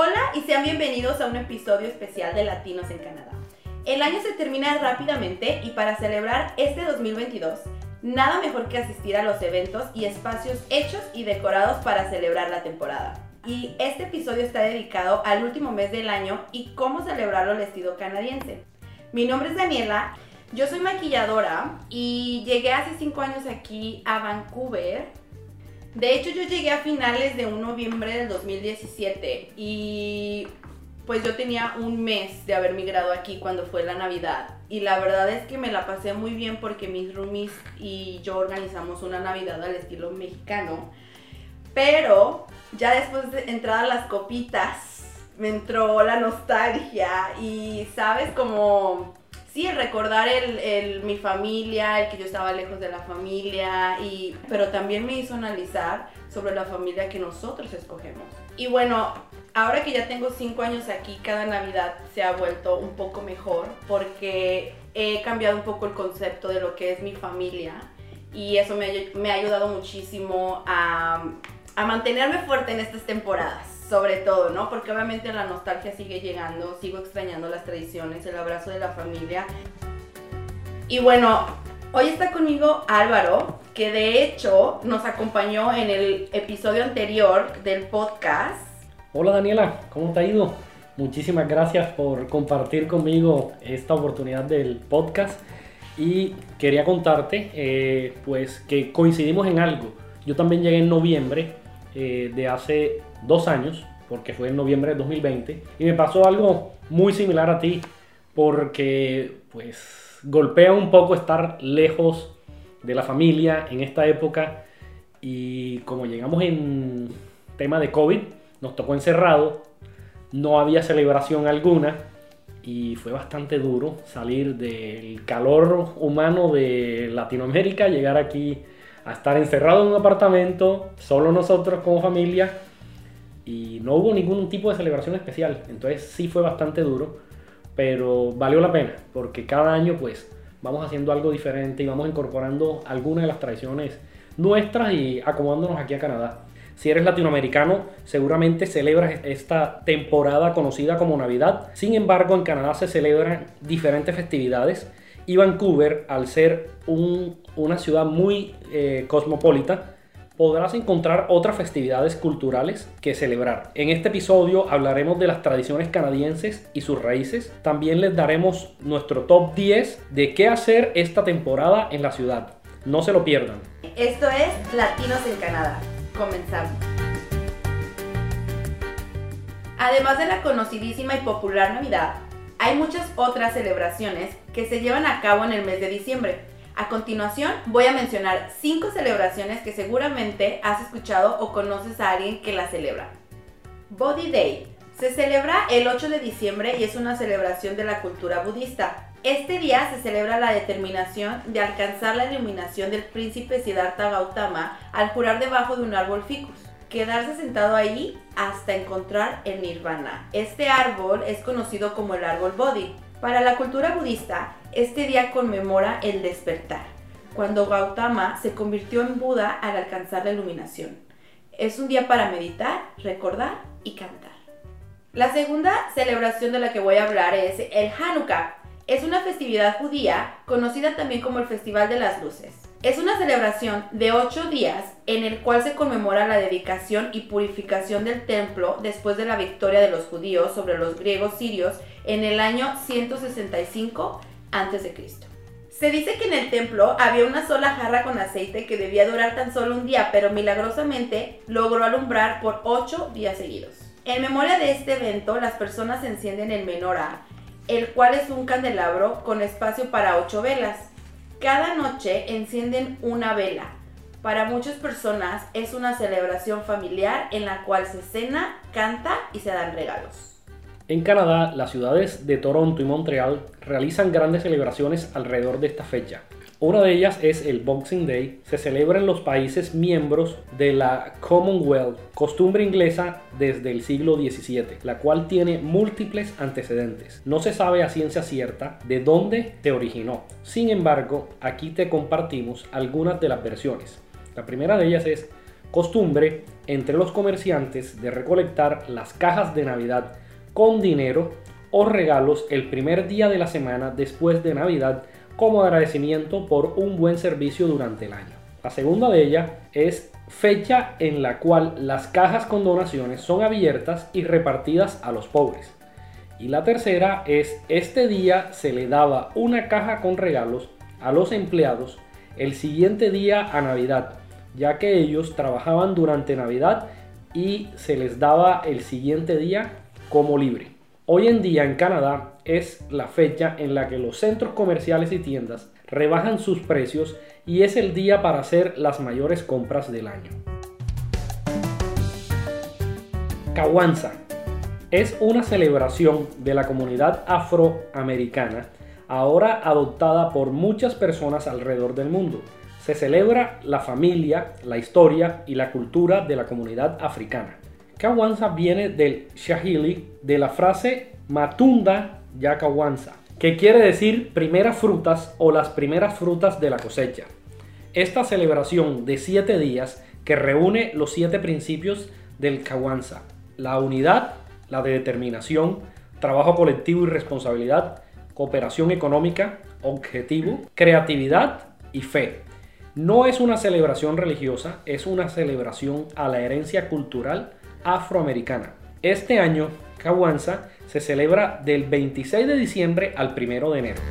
Hola y sean bienvenidos a un episodio especial de Latinos en Canadá. El año se termina rápidamente y para celebrar este 2022, nada mejor que asistir a los eventos y espacios hechos y decorados para celebrar la temporada. Y este episodio está dedicado al último mes del año y cómo celebrarlo al estilo canadiense. Mi nombre es Daniela, yo soy maquilladora y llegué hace 5 años aquí a Vancouver de hecho, yo llegué a finales de un noviembre del 2017 y pues yo tenía un mes de haber migrado aquí cuando fue la Navidad. Y la verdad es que me la pasé muy bien porque mis roomies y yo organizamos una Navidad al estilo mexicano. Pero ya después de entrar las copitas, me entró la nostalgia y, ¿sabes? Como sí, recordar el, mi familia, el que yo estaba lejos de la familia, y, pero también me hizo analizar sobre la familia que nosotros escogemos. Y bueno, ahora que ya tengo cinco años aquí, cada Navidad se ha vuelto un poco mejor porque he cambiado un poco el concepto de lo que es mi familia y eso me, me ha ayudado muchísimo a, a mantenerme fuerte en estas temporadas sobre todo, ¿no? Porque obviamente la nostalgia sigue llegando, sigo extrañando las tradiciones, el abrazo de la familia. Y bueno, hoy está conmigo Álvaro, que de hecho nos acompañó en el episodio anterior del podcast. Hola Daniela, ¿cómo te ha ido? Muchísimas gracias por compartir conmigo esta oportunidad del podcast y quería contarte eh, pues que coincidimos en algo. Yo también llegué en noviembre eh, de hace dos años, porque fue en noviembre de 2020, y me pasó algo muy similar a ti, porque pues golpea un poco estar lejos de la familia en esta época y como llegamos en tema de COVID, nos tocó encerrado, no había celebración alguna y fue bastante duro salir del calor humano de Latinoamérica, llegar aquí a estar encerrado en un apartamento, solo nosotros como familia no hubo ningún tipo de celebración especial. Entonces sí fue bastante duro, pero valió la pena, porque cada año pues vamos haciendo algo diferente y vamos incorporando algunas de las tradiciones nuestras y acomodándonos aquí a Canadá. Si eres latinoamericano, seguramente celebras esta temporada conocida como Navidad. Sin embargo, en Canadá se celebran diferentes festividades y Vancouver, al ser una ciudad muy eh, cosmopolita, podrás encontrar otras festividades culturales que celebrar. En este episodio hablaremos de las tradiciones canadienses y sus raíces. También les daremos nuestro top 10 de qué hacer esta temporada en la ciudad. No se lo pierdan. Esto es Latinos en Canadá. Comenzamos. Además de la conocidísima y popular Navidad, hay muchas otras celebraciones que se llevan a cabo en el mes de diciembre a continuación voy a mencionar cinco celebraciones que seguramente has escuchado o conoces a alguien que las celebra. Body Day. Se celebra el 8 de diciembre y es una celebración de la cultura budista. Este día se celebra la determinación de alcanzar la iluminación del príncipe Siddhartha Gautama al jurar debajo de un árbol ficus. Quedarse sentado ahí hasta encontrar el nirvana. Este árbol es conocido como el árbol Bodhi. Para la cultura budista, este día conmemora el despertar, cuando Gautama se convirtió en Buda al alcanzar la iluminación. Es un día para meditar, recordar y cantar. La segunda celebración de la que voy a hablar es el Hanukkah. Es una festividad judía conocida también como el Festival de las Luces. Es una celebración de ocho días en el cual se conmemora la dedicación y purificación del templo después de la victoria de los judíos sobre los griegos sirios en el año 165 antes de Cristo. Se dice que en el templo había una sola jarra con aceite que debía durar tan solo un día, pero milagrosamente logró alumbrar por ocho días seguidos. En memoria de este evento, las personas encienden el menorá, el cual es un candelabro con espacio para ocho velas. Cada noche encienden una vela. Para muchas personas es una celebración familiar en la cual se cena, canta y se dan regalos. En Canadá, las ciudades de Toronto y Montreal realizan grandes celebraciones alrededor de esta fecha. Una de ellas es el Boxing Day. Se celebra en los países miembros de la Commonwealth, costumbre inglesa desde el siglo XVII, la cual tiene múltiples antecedentes. No se sabe a ciencia cierta de dónde se originó. Sin embargo, aquí te compartimos algunas de las versiones. La primera de ellas es costumbre entre los comerciantes de recolectar las cajas de Navidad con dinero o regalos el primer día de la semana después de Navidad como agradecimiento por un buen servicio durante el año. La segunda de ellas es fecha en la cual las cajas con donaciones son abiertas y repartidas a los pobres. Y la tercera es este día se le daba una caja con regalos a los empleados el siguiente día a Navidad, ya que ellos trabajaban durante Navidad y se les daba el siguiente día como libre. Hoy en día en Canadá es la fecha en la que los centros comerciales y tiendas rebajan sus precios y es el día para hacer las mayores compras del año. Kawanza es una celebración de la comunidad afroamericana ahora adoptada por muchas personas alrededor del mundo. Se celebra la familia, la historia y la cultura de la comunidad africana. Kawanza viene del Swahili de la frase Matunda ya Kawanza, que quiere decir primeras frutas o las primeras frutas de la cosecha. Esta celebración de siete días que reúne los siete principios del Kawanza, la unidad, la de determinación, trabajo colectivo y responsabilidad, cooperación económica, objetivo, creatividad y fe. No es una celebración religiosa, es una celebración a la herencia cultural afroamericana. Este año, Kawanza se celebra del 26 de diciembre al 1 de enero.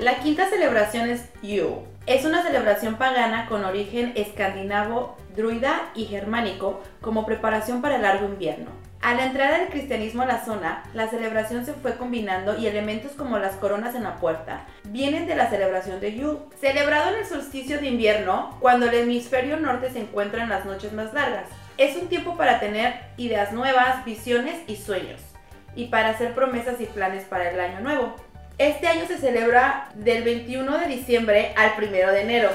La quinta celebración es Yule. Es una celebración pagana con origen escandinavo, druida y germánico como preparación para el largo invierno. A la entrada del cristianismo a la zona, la celebración se fue combinando y elementos como las coronas en la puerta vienen de la celebración de Yule, celebrado en el solsticio de invierno, cuando el hemisferio norte se encuentra en las noches más largas. Es un tiempo para tener ideas nuevas, visiones y sueños, y para hacer promesas y planes para el año nuevo. Este año se celebra del 21 de diciembre al 1 de enero.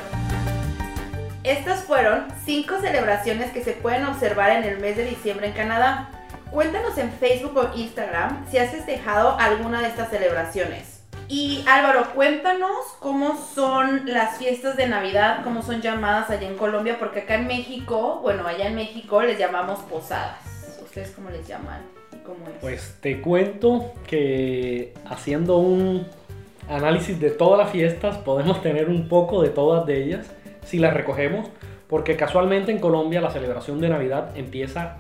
Estas fueron cinco celebraciones que se pueden observar en el mes de diciembre en Canadá. Cuéntanos en Facebook o Instagram si has festejado alguna de estas celebraciones. Y Álvaro, cuéntanos cómo son las fiestas de Navidad, cómo son llamadas allá en Colombia, porque acá en México, bueno, allá en México les llamamos posadas. ¿Ustedes cómo les llaman? cómo es? Pues te cuento que haciendo un análisis de todas las fiestas podemos tener un poco de todas de ellas si las recogemos, porque casualmente en Colombia la celebración de Navidad empieza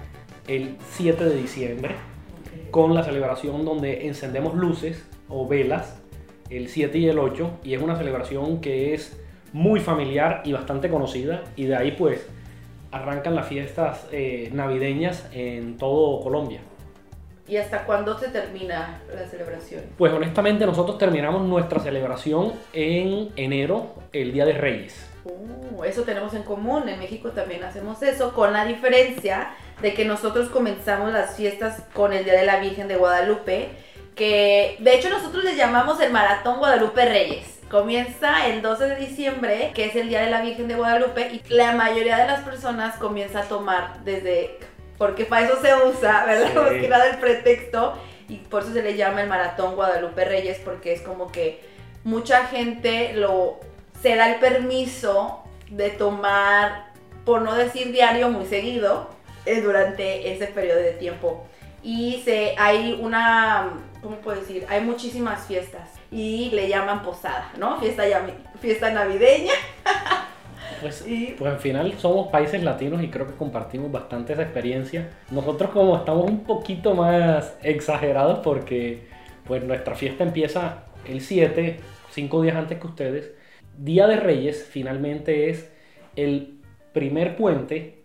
el 7 de diciembre con la celebración donde encendemos luces o velas el 7 y el 8 y es una celebración que es muy familiar y bastante conocida y de ahí pues arrancan las fiestas eh, navideñas en todo Colombia. ¿Y hasta cuándo se termina la celebración? Pues honestamente nosotros terminamos nuestra celebración en enero, el Día de Reyes. Uh, eso tenemos en común, en México también hacemos eso, con la diferencia de que nosotros comenzamos las fiestas con el Día de la Virgen de Guadalupe, que de hecho nosotros les llamamos el Maratón Guadalupe Reyes. Comienza el 12 de diciembre, que es el Día de la Virgen de Guadalupe, y la mayoría de las personas comienza a tomar desde, porque para eso se usa, ¿verdad? Sí. que nada el pretexto, y por eso se le llama el Maratón Guadalupe Reyes, porque es como que mucha gente lo se da el permiso de tomar, por no decir diario, muy seguido, eh, durante ese periodo de tiempo. Y se, hay una, ¿cómo puedo decir? Hay muchísimas fiestas y le llaman posada, ¿no? Fiesta, fiesta navideña. Pues, pues al final somos países latinos y creo que compartimos bastante esa experiencia. Nosotros como estamos un poquito más exagerados porque pues nuestra fiesta empieza el 7, 5 días antes que ustedes Día de Reyes finalmente es el primer puente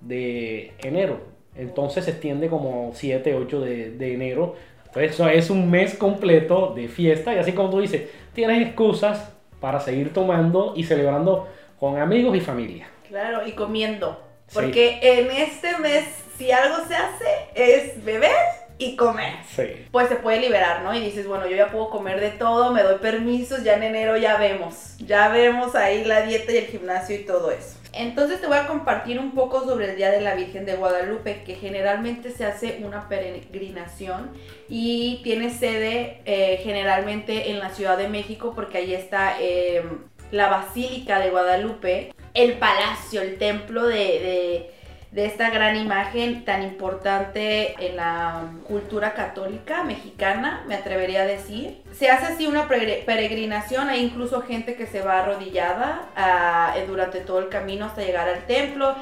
de enero. Entonces se extiende como 7, 8 de, enero. Entonces eso es un mes completo de fiesta y así como tú dices, tienes excusas para seguir tomando y celebrando con amigos y familia. Claro, y comiendo. Porque en este mes, si algo se hace, es beber y comer. Sí. Pues se puede liberar, ¿no? Y dices, bueno, yo ya puedo comer de todo, me doy permisos, ya en enero ya vemos. Ya vemos ahí la dieta y el gimnasio y todo eso. Entonces te voy a compartir un poco sobre el Día de la Virgen de Guadalupe, que generalmente se hace una peregrinación y tiene sede eh, generalmente en la Ciudad de México, porque ahí está eh, la Basílica de Guadalupe, el palacio, el templo de, de, de esta gran imagen tan importante en la cultura católica mexicana, me atrevería a decir. Se hace así una pere- peregrinación, hay incluso gente que se va arrodillada ah, durante todo el camino hasta llegar al templo,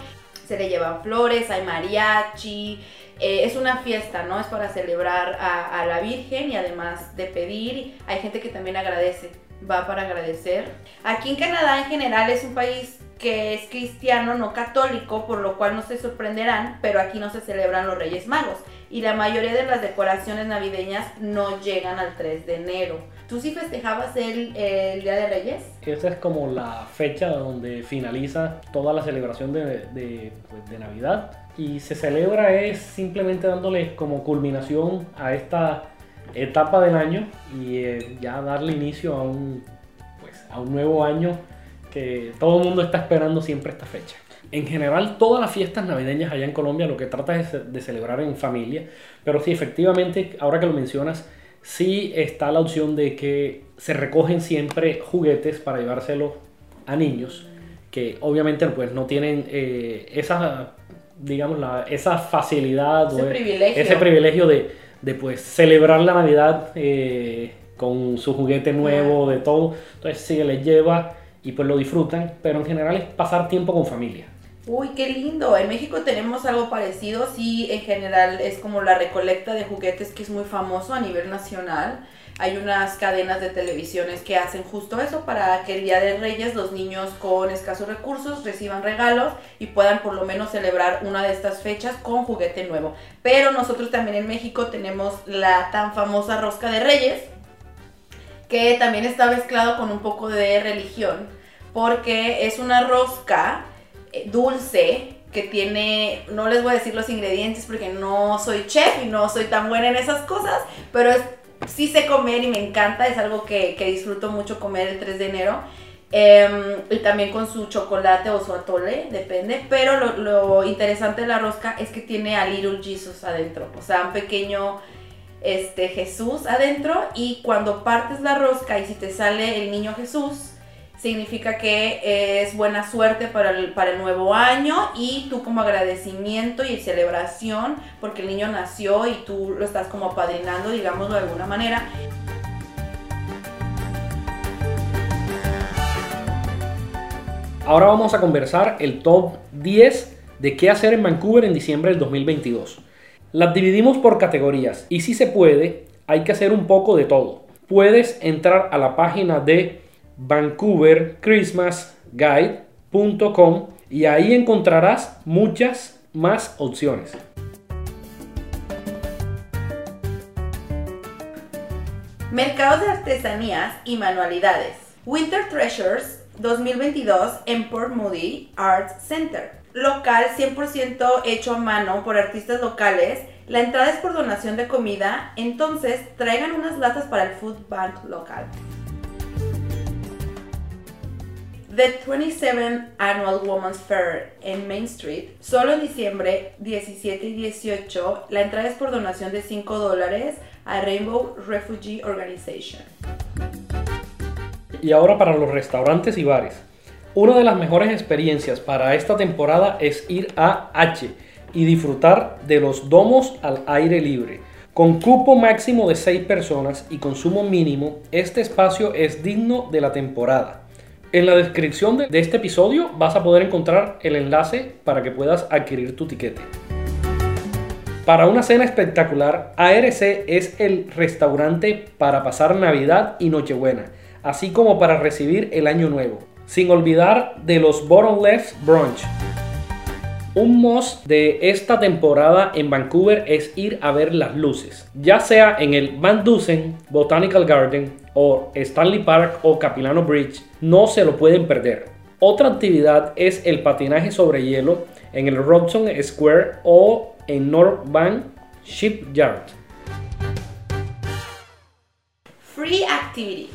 se le llevan flores, hay mariachi, eh, es una fiesta, ¿no? Es para celebrar a la Virgen y además de pedir, hay gente que también agradece, va para agradecer. Aquí en Canadá en general es un país que es cristiano, no católico, por lo cual no se sorprenderán, pero aquí no se celebran los Reyes Magos y la mayoría de las decoraciones navideñas no llegan al 3 de enero. ¿Tú sí festejabas el, el Día de Reyes? Esa es como la fecha donde finaliza toda la celebración de, pues, de Navidad y se celebra es simplemente dándole como culminación a esta etapa del año y eh, ya darle inicio a un, pues, a un nuevo año que todo el mundo está esperando siempre esta fecha. En general, todas las fiestas navideñas allá en Colombia lo que trata es de celebrar en familia, pero sí, efectivamente, ahora que lo mencionas, sí está la opción de que se recogen siempre juguetes para llevárselos a niños que obviamente pues no tienen eh, esa, digamos, la, esa facilidad Ese o privilegio. ese privilegio de, de, pues celebrar la Navidad eh, con su juguete nuevo, de todo. Entonces sí, les lleva y pues lo disfrutan, pero en general es pasar tiempo con familia. Uy, qué lindo. En México tenemos algo parecido. Sí, en general es como la recolecta de juguetes que es muy famoso a nivel nacional. Hay unas cadenas de televisiones que hacen justo eso para que el Día de Reyes los niños con escasos recursos reciban regalos y puedan por lo menos celebrar una de estas fechas con juguete nuevo. Pero nosotros también en México tenemos la tan famosa rosca de Reyes, que también está mezclado con un poco de religión, porque es una rosca eh, dulce que tiene, no les voy a decir los ingredientes porque no soy chef y no soy tan buena en esas cosas, pero sí sé comer y me encanta, es algo que, disfruto mucho comer el 3 de enero. Eh, y también con su chocolate o su atole, depende. Pero lo, lo, interesante de la rosca es que tiene a Little Jesus adentro, o sea, un pequeño este, Jesús adentro. Y cuando partes la rosca y si te sale el niño Jesús, significa que es buena suerte para el, para el nuevo año y tú como agradecimiento y celebración porque el niño nació y tú lo estás como apadrinando, digámoslo de alguna manera. Ahora vamos a conversar el top 10 de qué hacer en Vancouver en diciembre del 2022. Las dividimos por categorías y si se puede, hay que hacer un poco de todo. Puedes entrar a la página de vancouverchristmasguide.com y ahí encontrarás muchas más opciones. Mercados de artesanías y manualidades. Winter Treasures 2022 en Port Moody Arts Center. Local 100% hecho a mano por artistas locales. La entrada es por donación de comida, entonces traigan unas latas para el food bank local. The 27th Annual Women's Fair en Main Street, solo en diciembre 17 y 18, la entrada es por donación de 5 dólares a Rainbow Refugee Organization. Y ahora para los restaurantes y bares. Una de las mejores experiencias para esta temporada es ir a H y disfrutar de los domos al aire libre. Con cupo máximo de 6 personas y consumo mínimo, este espacio es digno de la temporada. En la descripción de este episodio vas a poder encontrar el enlace para que puedas adquirir tu tiquete. Para una cena espectacular, ARC es el restaurante para pasar Navidad y Nochebuena, así como para recibir el Año Nuevo. Sin olvidar de los Bottom Left Brunch. Un must de esta temporada en Vancouver es ir a ver las luces, ya sea en el Van Dusen Botanical Garden o Stanley Park o Capilano Bridge, no se lo pueden perder. Otra actividad es el patinaje sobre hielo en el Robson Square o en North Bank Shipyard. Free Activity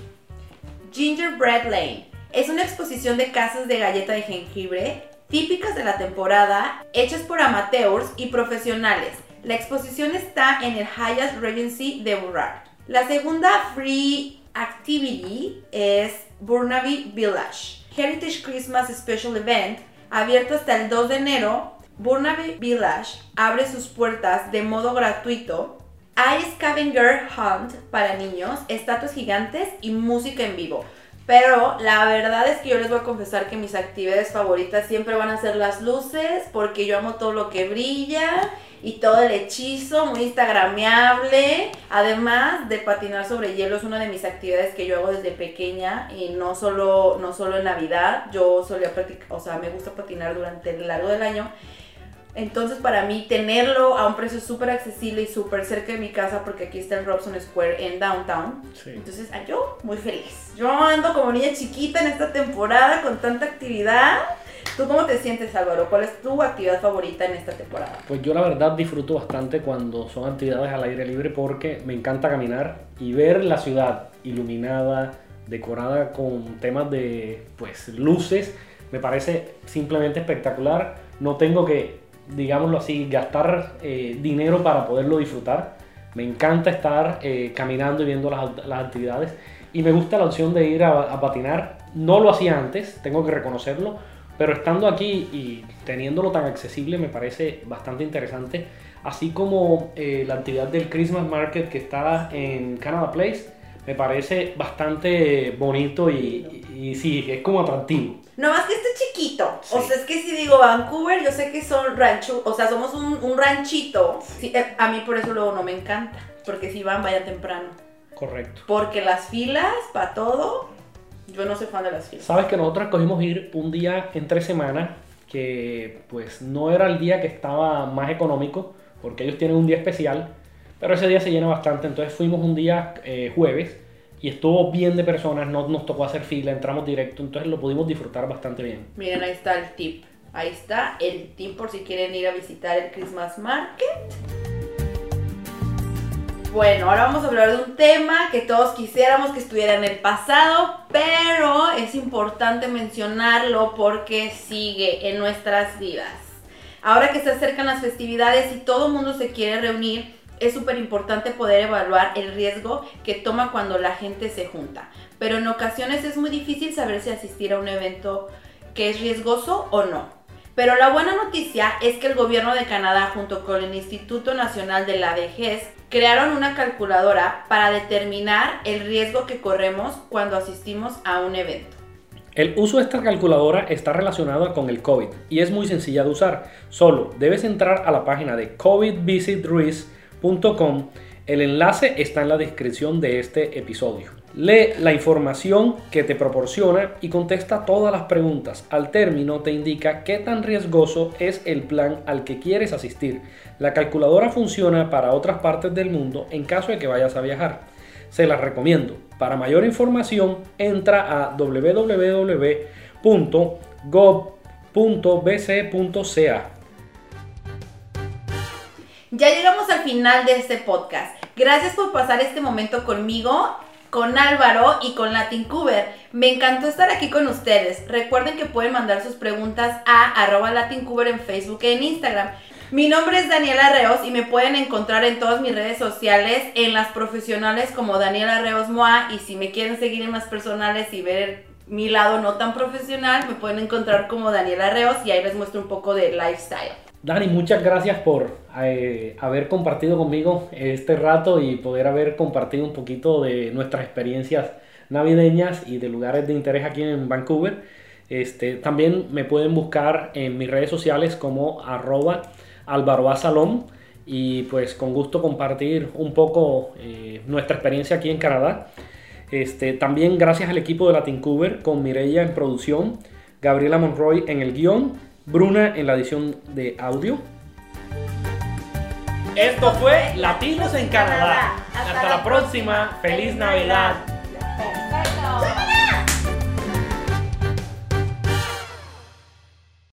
Gingerbread Lane es una exposición de casas de galleta de jengibre típicas de la temporada, hechas por amateurs y profesionales. La exposición está en el Hyatt Regency de Burrard. La segunda free activity es Burnaby Village. Heritage Christmas Special Event, abierto hasta el 2 de enero, Burnaby Village abre sus puertas de modo gratuito. Hay scavenger hunt para niños, estatuas gigantes y música en vivo. Pero la verdad es que yo les voy a confesar que mis actividades favoritas siempre van a ser las luces, porque yo amo todo lo que brilla y todo el hechizo, muy instagrameable. Además de patinar sobre hielo es una de mis actividades que yo hago desde pequeña y no solo, no solo en Navidad, yo solía practicar, o sea, me gusta patinar durante el largo del año. Entonces para mí tenerlo a un precio súper accesible y súper cerca de mi casa, porque aquí está el Robson Square en Downtown. Entonces ah, yo muy feliz. Yo ando como niña chiquita en esta temporada con tanta actividad. ¿Tú cómo te sientes Álvaro? ¿Cuál es tu actividad favorita en esta temporada? Pues yo la verdad disfruto bastante cuando son actividades al aire libre porque me encanta caminar y ver la ciudad iluminada, decorada con temas de pues luces. Me parece simplemente espectacular. No tengo que digámoslo así, gastar eh, dinero para poderlo disfrutar. Me encanta estar eh, caminando y viendo las, las, actividades. Y me gusta la opción de ir a, patinar. No lo hacía antes, tengo que reconocerlo. Pero estando aquí y teniéndolo tan accesible me parece bastante interesante. Así como eh, la actividad del Christmas Market que está en Canada Place, me parece bastante bonito y, y sí, es como atractivo. No más que este chiquito. O sea, es que si digo Vancouver, yo sé que son rancho, o sea, somos un, ranchito. Eh, a mí por eso luego no me encanta. Porque si van, vayan temprano. Correcto. Porque las filas, para todo, yo no soy fan de las filas. Sabes que nosotros cogimos ir un día entre semanas que pues no era el día que estaba más económico, porque ellos tienen un día especial, pero ese día se llena bastante, entonces fuimos un día eh, jueves y estuvo bien de personas, no nos tocó hacer fila, entramos directo, entonces lo pudimos disfrutar bastante bien. Miren, ahí está el tip. Ahí está el tip por si quieren ir a visitar el Christmas Market. Bueno, ahora vamos a hablar de un tema que todos quisiéramos que estuviera en el pasado, pero es importante mencionarlo porque sigue en nuestras vidas. Ahora que se acercan las festividades y todo el mundo se quiere reunir, es súper importante poder evaluar el riesgo que toma cuando la gente se junta. Pero en ocasiones es muy difícil saber si asistir a un evento que es riesgoso o no. Pero la buena noticia es que el gobierno de Canadá junto con el Instituto Nacional de la Vejez crearon una calculadora para determinar el riesgo que corremos cuando asistimos a un evento. El uso de esta calculadora está relacionado con el COVID y es muy sencilla de usar. Solo debes entrar a la página de COVID Visit Risk el enlace está en la descripción de este episodio. Lee la información que te proporciona y contesta todas las preguntas. Al término te indica qué tan riesgoso es el plan al que quieres asistir. La calculadora funciona para otras partes del mundo en caso de que vayas a viajar. Se las recomiendo. Para mayor información entra a www.gov.bc.ca ya llegamos al final de este podcast. Gracias por pasar este momento conmigo, con Álvaro y con LatinCuber. Me encantó estar aquí con ustedes. Recuerden que pueden mandar sus preguntas a arroba en Facebook e en Instagram. Mi nombre es Daniela Reos y me pueden encontrar en todas mis redes sociales, en las profesionales como Daniela Reos Moa y si me quieren seguir en las personales y ver mi lado no tan profesional, me pueden encontrar como Daniela Reos y ahí les muestro un poco de lifestyle. Dani, muchas gracias por eh, haber compartido conmigo este rato y poder haber compartido un poquito de nuestras experiencias navideñas y de lugares de interés aquí en Vancouver. Este, también me pueden buscar en mis redes sociales como arroba y pues con gusto compartir un poco eh, nuestra experiencia aquí en Canadá. Este, también gracias al equipo de Latincuber con Mireya en producción, Gabriela Monroy en el guion Bruna en la edición de audio. Esto fue Latinos en Canadá. Hasta la próxima. Feliz Navidad.